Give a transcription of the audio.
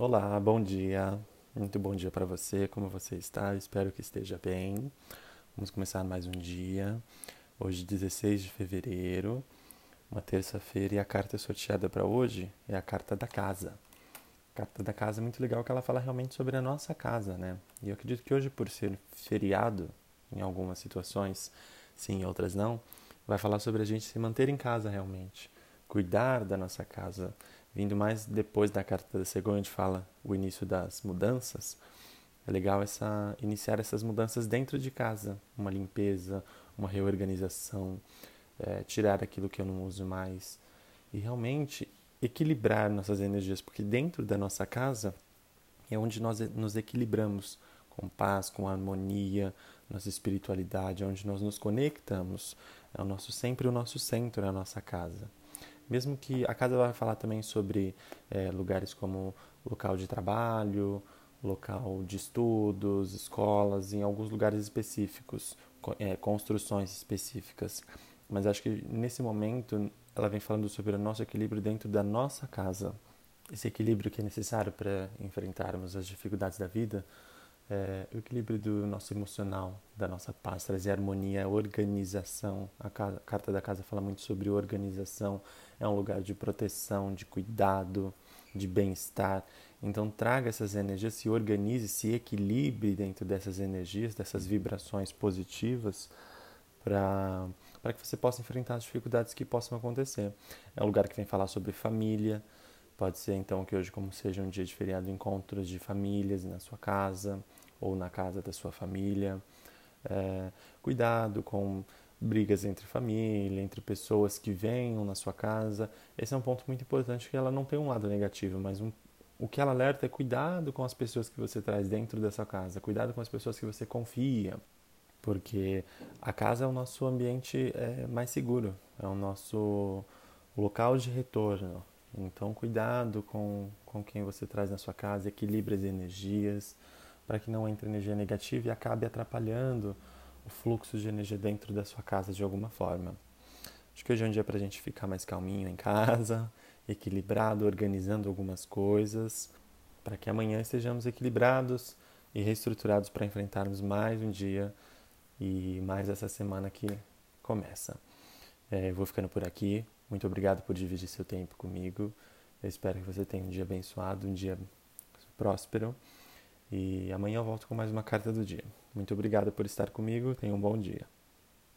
Olá, bom dia. Muito bom dia para você. Como você está? Espero que esteja bem. Vamos começar mais um dia. Hoje, 16 de fevereiro, uma terça-feira, e a carta sorteada para hoje é a carta da casa. A carta da casa é muito legal que ela fala realmente sobre a nossa casa, né? E eu acredito que hoje, por ser feriado, em algumas situações, sim, em outras não, vai falar sobre a gente se manter em casa realmente, cuidar da nossa casa vindo mais depois da carta da Segon, onde fala o início das mudanças, é legal essa iniciar essas mudanças dentro de casa, uma limpeza, uma reorganização, é, tirar aquilo que eu não uso mais. E realmente equilibrar nossas energias, porque dentro da nossa casa é onde nós nos equilibramos com paz, com harmonia, nossa espiritualidade, é onde nós nos conectamos, é o nosso sempre o nosso centro, é a nossa casa. Mesmo que a casa vai falar também sobre é, lugares como local de trabalho, local de estudos, escolas, em alguns lugares específicos, é, construções específicas. Mas acho que nesse momento ela vem falando sobre o nosso equilíbrio dentro da nossa casa. Esse equilíbrio que é necessário para enfrentarmos as dificuldades da vida, é, o equilíbrio do nosso emocional, da nossa paz, trazer harmonia, organização. A carta da casa fala muito sobre organização, é um lugar de proteção, de cuidado, de bem-estar. Então traga essas energias, se organize, se equilibre dentro dessas energias, dessas vibrações positivas para que você possa enfrentar as dificuldades que possam acontecer. É um lugar que vem falar sobre família. Pode ser então que hoje, como seja um dia de feriado, encontros de famílias na sua casa ou na casa da sua família. É, cuidado com brigas entre família, entre pessoas que venham na sua casa. Esse é um ponto muito importante que ela não tem um lado negativo, mas um, o que ela alerta é cuidado com as pessoas que você traz dentro dessa casa, cuidado com as pessoas que você confia, porque a casa é o nosso ambiente é, mais seguro, é o nosso local de retorno. Então, cuidado com, com quem você traz na sua casa, equilibre as energias, para que não entre energia negativa e acabe atrapalhando o fluxo de energia dentro da sua casa de alguma forma. Acho que hoje é um dia para a gente ficar mais calminho em casa, equilibrado, organizando algumas coisas, para que amanhã estejamos equilibrados e reestruturados para enfrentarmos mais um dia e mais essa semana que começa. É, vou ficando por aqui. Muito obrigado por dividir seu tempo comigo. Eu espero que você tenha um dia abençoado, um dia próspero. E amanhã eu volto com mais uma carta do dia. Muito obrigado por estar comigo. Tenha um bom dia.